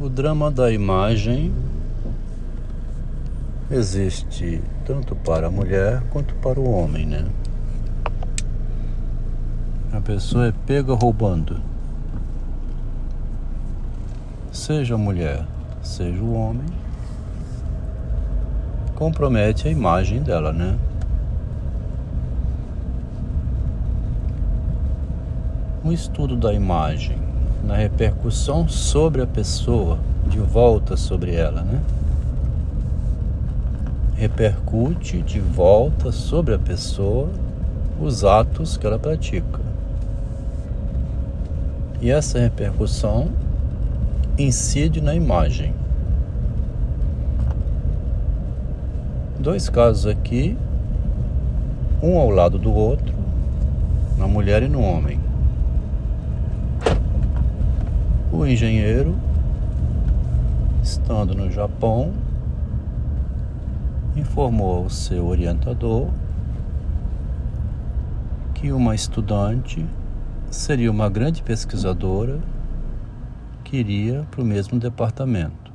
O drama da imagem existe tanto para a mulher quanto para o homem, né? A pessoa é pega roubando. Seja a mulher, seja o homem, compromete a imagem dela, né? Um estudo da imagem repercussão sobre a pessoa, de volta sobre ela, né? Repercute de volta sobre a pessoa os atos que ela pratica. E essa repercussão incide na imagem. Dois casos aqui, um ao lado do outro, na mulher e no homem. O engenheiro, estando no Japão, informou ao seu orientador que uma estudante seria uma grande pesquisadora que iria para o mesmo departamento.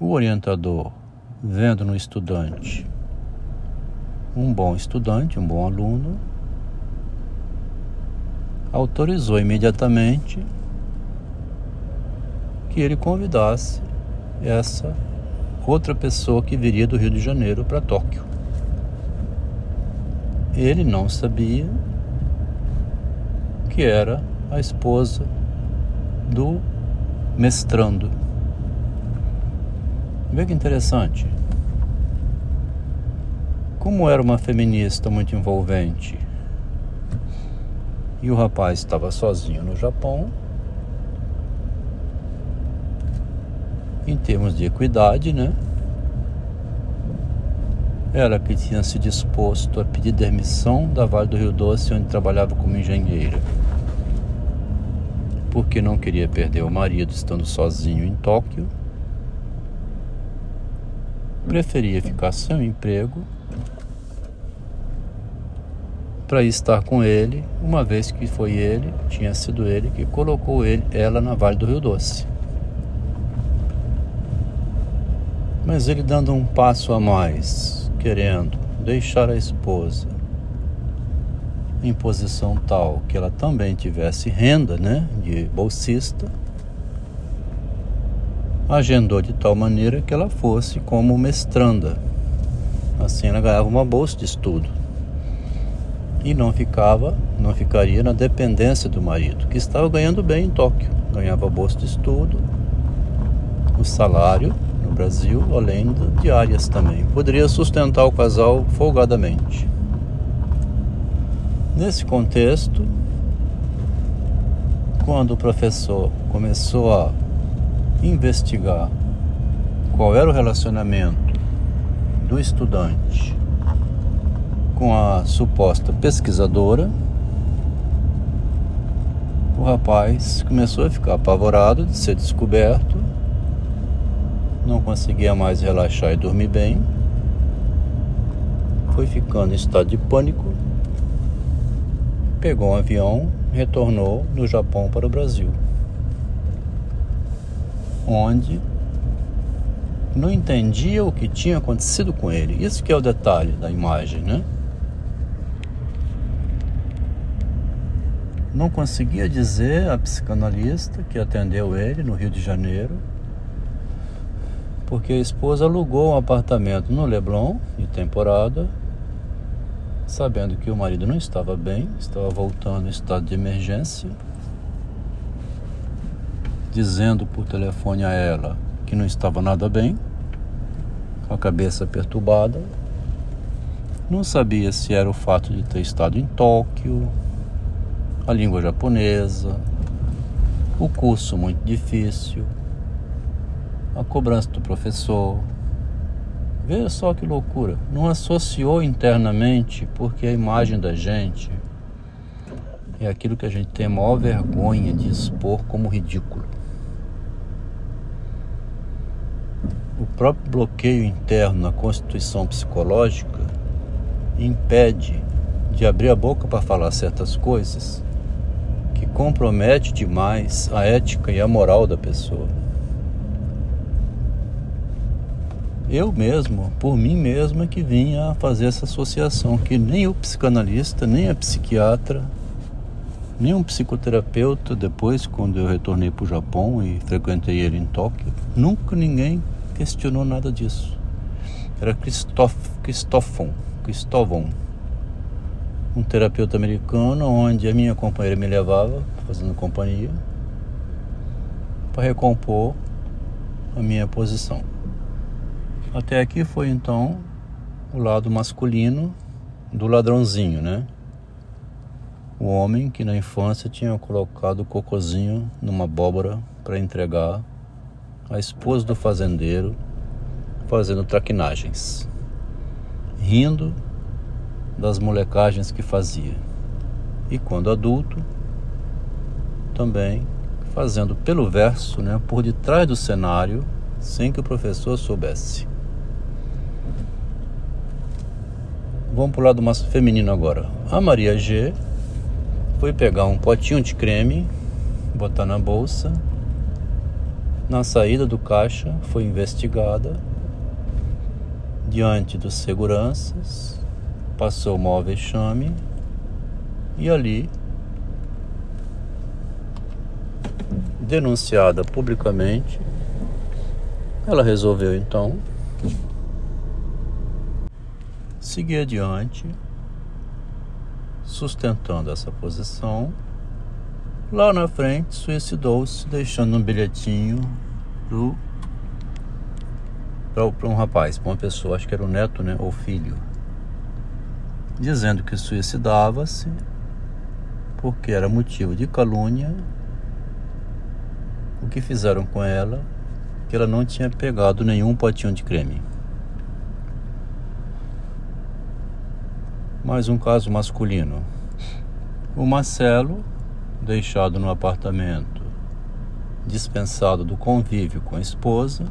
O orientador, vendo no estudante um bom estudante, um bom aluno, autorizou imediatamente que ele convidasse essa outra pessoa que viria do Rio de Janeiro para Tóquio. Ele não sabia que era a esposa do mestrando. Vê que interessante. Como era uma feminista muito envolvente, e o rapaz estava sozinho no Japão. Em termos de equidade, né? Ela que tinha se disposto a pedir demissão da Vale do Rio Doce, onde trabalhava como engenheira, porque não queria perder o marido estando sozinho em Tóquio, preferia ficar sem emprego para estar com ele, uma vez que foi ele, tinha sido ele que colocou ele, ela na Vale do Rio Doce. Mas ele dando um passo a mais, querendo deixar a esposa em posição tal que ela também tivesse renda, né, de bolsista, agendou de tal maneira que ela fosse como mestranda. Assim ela ganhava uma bolsa de estudo e não ficava, não ficaria na dependência do marido, que estava ganhando bem em Tóquio, ganhava bolsa de estudo, o salário no Brasil, além de diárias também. Poderia sustentar o casal folgadamente. Nesse contexto, quando o professor começou a investigar qual era o relacionamento do estudante com a suposta pesquisadora, o rapaz começou a ficar apavorado de ser descoberto, não conseguia mais relaxar e dormir bem, foi ficando em estado de pânico, pegou um avião, retornou do Japão para o Brasil, onde não entendia o que tinha acontecido com ele. Isso que é o detalhe da imagem, né? Não conseguia dizer a psicanalista que atendeu ele no Rio de Janeiro, porque a esposa alugou um apartamento no Leblon de temporada, sabendo que o marido não estava bem, estava voltando em estado de emergência, dizendo por telefone a ela que não estava nada bem, com a cabeça perturbada. Não sabia se era o fato de ter estado em Tóquio, a língua japonesa, o curso muito difícil, a cobrança do professor. Veja só que loucura. Não associou internamente porque a imagem da gente é aquilo que a gente tem a maior vergonha de expor como ridículo. O próprio bloqueio interno na constituição psicológica impede de abrir a boca para falar certas coisas que compromete demais a ética e a moral da pessoa. Eu mesmo, por mim mesmo, é que vinha a fazer essa associação que nem o psicanalista, nem a psiquiatra, nem um psicoterapeuta, depois, quando eu retornei para o Japão e frequentei ele em Tóquio, nunca ninguém questionou nada disso. Era Christoph, Christophon, Cristóvão, um terapeuta americano, onde a minha companheira me levava, fazendo companhia, para recompor a minha posição. Até aqui foi então o lado masculino do ladrãozinho, né? O homem que na infância tinha colocado o cocozinho numa abóbora para entregar a esposa do fazendeiro fazendo traquinagens, rindo das molecagens que fazia. E quando adulto, também fazendo pelo verso, né, por detrás do cenário, sem que o professor soubesse. Vamos para o lado mais feminino agora. A Maria G foi pegar um potinho de creme, botar na bolsa. Na saída do caixa, foi investigada. Diante dos seguranças, passou o maior vexame e ali, denunciada publicamente, ela resolveu então seguir adiante, sustentando essa posição. Lá na frente, suicidou-se, deixando um bilhetinho para um rapaz, para uma pessoa, acho que era o neto né, ou filho, dizendo que suicidava-se porque era motivo de calúnia. O que fizeram com ela? Que ela não tinha pegado nenhum potinho de creme. mais um caso masculino. O Marcelo, deixado no apartamento, dispensado do convívio com a esposa,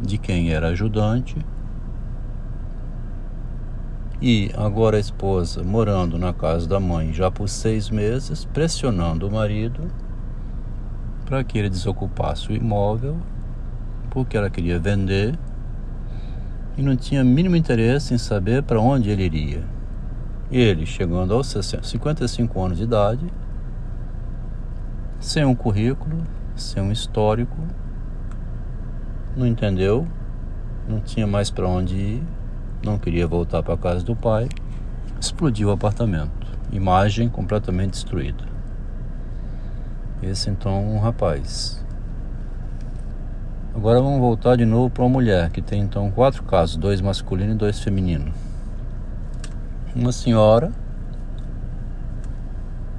de quem era ajudante, e agora a esposa morando na casa da mãe já por seis meses, pressionando o marido para que ele desocupasse o imóvel, porque ela queria vender e não tinha mínimo interesse em saber para onde ele iria. Ele, chegando aos 55 anos de idade, sem um currículo, sem um histórico, não entendeu, não tinha mais para onde ir, não queria voltar para a casa do pai, explodiu o apartamento, imagem completamente destruída. Esse então um rapaz. Agora vamos voltar de novo para uma mulher que tem então quatro casos, dois masculinos e dois femininos uma senhora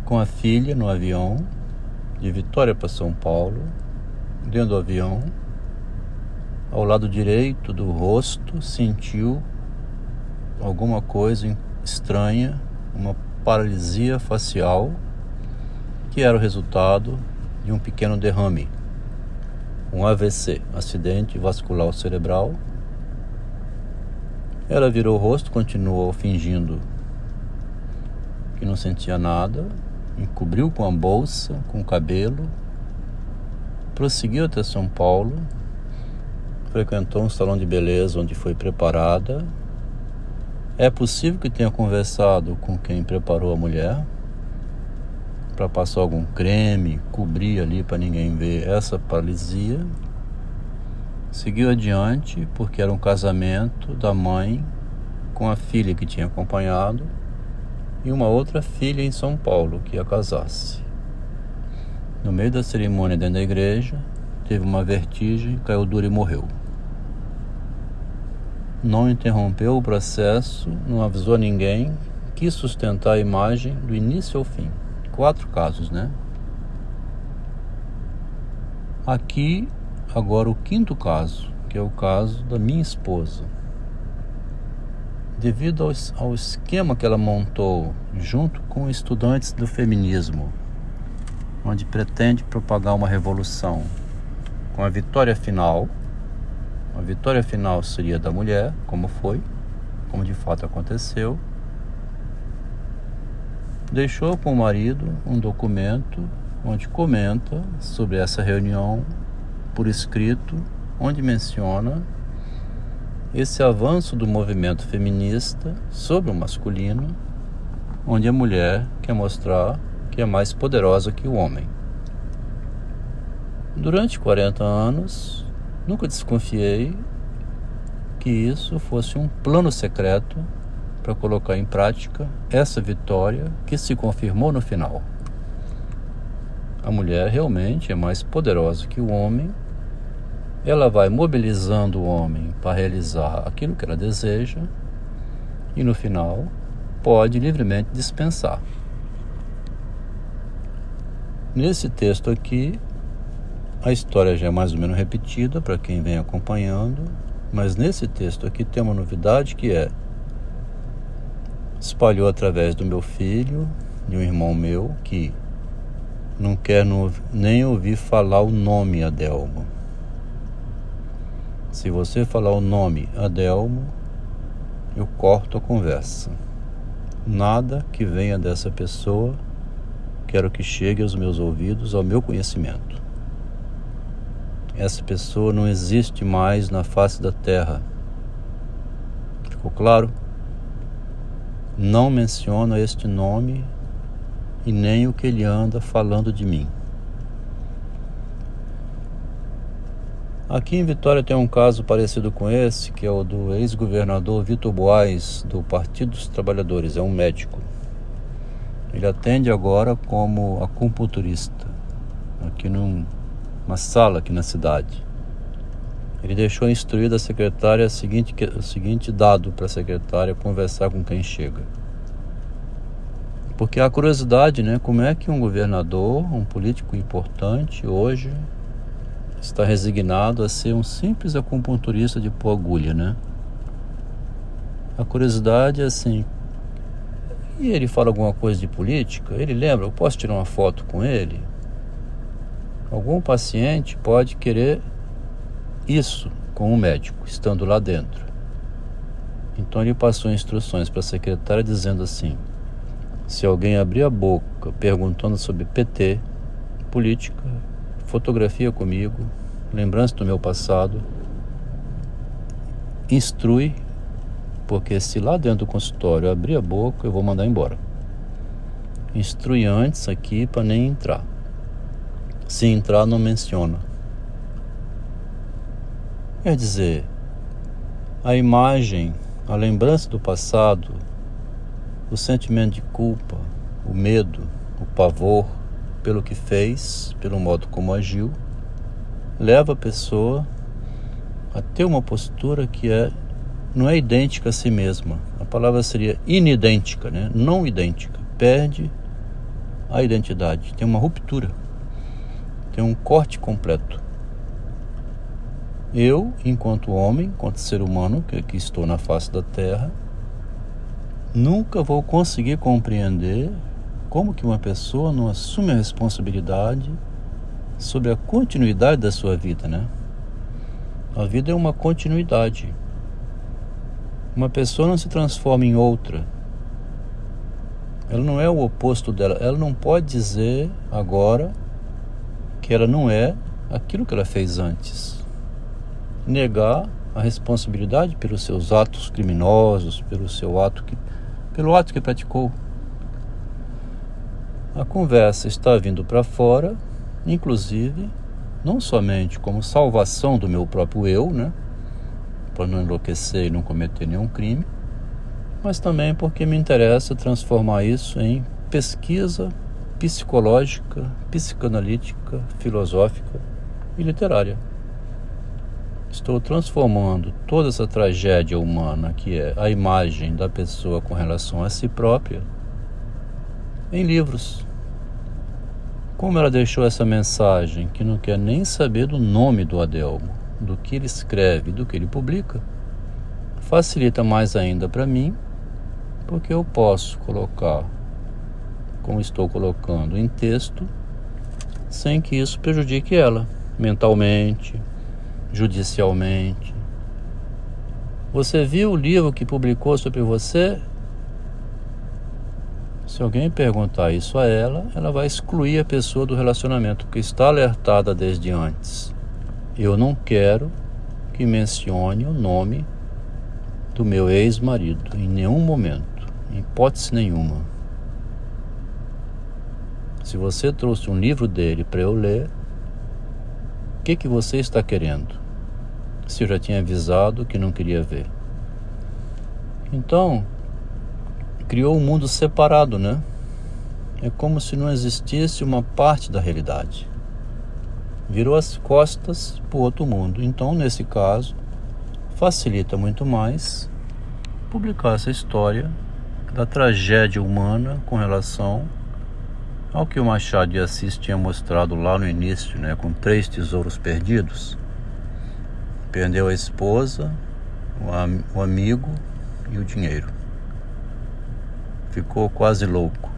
com a filha no avião de Vitória para São Paulo, dentro do avião, ao lado direito do rosto, sentiu alguma coisa estranha, uma paralisia facial, que era o resultado de um pequeno derrame, um AVC, acidente vascular cerebral ela virou o rosto, continuou fingindo que não sentia nada, encobriu com a bolsa, com o cabelo, prosseguiu até São Paulo, frequentou um salão de beleza onde foi preparada. É possível que tenha conversado com quem preparou a mulher para passar algum creme, cobrir ali para ninguém ver essa paralisia. Seguiu adiante porque era um casamento da mãe com a filha que tinha acompanhado e uma outra filha em São Paulo que ia casar-se. No meio da cerimônia dentro da igreja, teve uma vertigem, caiu duro e morreu. Não interrompeu o processo, não avisou ninguém, quis sustentar a imagem do início ao fim. Quatro casos, né? Aqui agora o quinto caso, que é o caso da minha esposa. Devido ao, ao esquema que ela montou junto com estudantes do feminismo, onde pretende propagar uma revolução com a vitória final, a vitória final seria da mulher, como foi, como de fato aconteceu. deixou com o marido um documento onde comenta sobre essa reunião por escrito, onde menciona esse avanço do movimento feminista sobre o masculino, onde a mulher quer mostrar que é mais poderosa que o homem. Durante 40 anos, nunca desconfiei que isso fosse um plano secreto para colocar em prática essa vitória que se confirmou no final. A mulher realmente é mais poderosa que o homem ela vai mobilizando o homem para realizar aquilo que ela deseja e no final pode livremente dispensar. Nesse texto aqui, a história já é mais ou menos repetida para quem vem acompanhando, mas nesse texto aqui tem uma novidade que é espalhou através do meu filho, de um irmão meu que não quer nem ouvir falar o nome Adelmo. Se você falar o nome Adelmo, eu corto a conversa. Nada que venha dessa pessoa quero que chegue aos meus ouvidos, ao meu conhecimento. Essa pessoa não existe mais na face da terra. Ficou claro? Não menciono este nome e nem o que ele anda falando de mim. Aqui em Vitória tem um caso parecido com esse, que é o do ex-governador Vitor Boaz, do Partido dos Trabalhadores, é um médico. Ele atende agora como acupunturista, aqui numa sala aqui na cidade. Ele deixou instruída a secretária o seguinte, o seguinte dado para a secretária conversar com quem chega. Porque a curiosidade, né? Como é que um governador, um político importante, hoje está resignado a ser um simples acupunturista de pôr agulha, né? A curiosidade é assim. E ele fala alguma coisa de política? Ele lembra? Eu posso tirar uma foto com ele? Algum paciente pode querer isso com o médico, estando lá dentro. Então ele passou instruções para a secretária dizendo assim: se alguém abrir a boca perguntando sobre PT, política, fotografia comigo, lembrança do meu passado, instrui, porque se lá dentro do consultório abrir a boca, eu vou mandar embora. Instrui antes aqui para nem entrar. Se entrar, não menciona. Quer dizer, a imagem, a lembrança do passado, o sentimento de culpa, o medo, o pavor, pelo que fez, pelo modo como agiu, leva a pessoa a ter uma postura que é não é idêntica a si mesma. A palavra seria inidêntica, né? não idêntica. Perde a identidade, tem uma ruptura, tem um corte completo. Eu, enquanto homem, enquanto ser humano, que aqui estou na face da Terra, nunca vou conseguir compreender como que uma pessoa não assume a responsabilidade sobre a continuidade da sua vida, né? A vida é uma continuidade. Uma pessoa não se transforma em outra. Ela não é o oposto dela. Ela não pode dizer agora que ela não é aquilo que ela fez antes. Negar a responsabilidade pelos seus atos criminosos, pelo seu ato que, pelo ato que praticou. A conversa está vindo para fora, inclusive, não somente como salvação do meu próprio eu, né? Para não enlouquecer e não cometer nenhum crime, mas também porque me interessa transformar isso em pesquisa psicológica, psicanalítica, filosófica e literária. Estou transformando toda essa tragédia humana, que é a imagem da pessoa com relação a si própria, em livros. Como ela deixou essa mensagem que não quer nem saber do nome do Adelmo, do que ele escreve, do que ele publica, facilita mais ainda para mim, porque eu posso colocar, como estou colocando, em texto, sem que isso prejudique ela mentalmente, judicialmente. Você viu o livro que publicou sobre você? Se alguém perguntar isso a ela, ela vai excluir a pessoa do relacionamento, porque está alertada desde antes. Eu não quero que mencione o nome do meu ex-marido em nenhum momento, em hipótese nenhuma. Se você trouxe um livro dele para eu ler, o que, que você está querendo? Se eu já tinha avisado que não queria ver. Então, criou um mundo separado, né? É como se não existisse uma parte da realidade. Virou as costas para o outro mundo. Então, nesse caso, facilita muito mais publicar essa história da tragédia humana com relação ao que o Machado de Assis tinha mostrado lá no início, né, com três tesouros perdidos. Perdeu a esposa, o, am o amigo e o dinheiro. Ficou quase louco.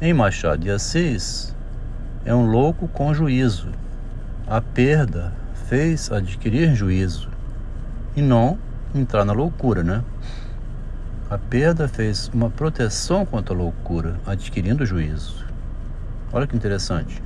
Em Machado de Assis, é um louco com juízo. A perda fez adquirir juízo e não entrar na loucura, né? A perda fez uma proteção contra a loucura, adquirindo juízo. Olha que interessante.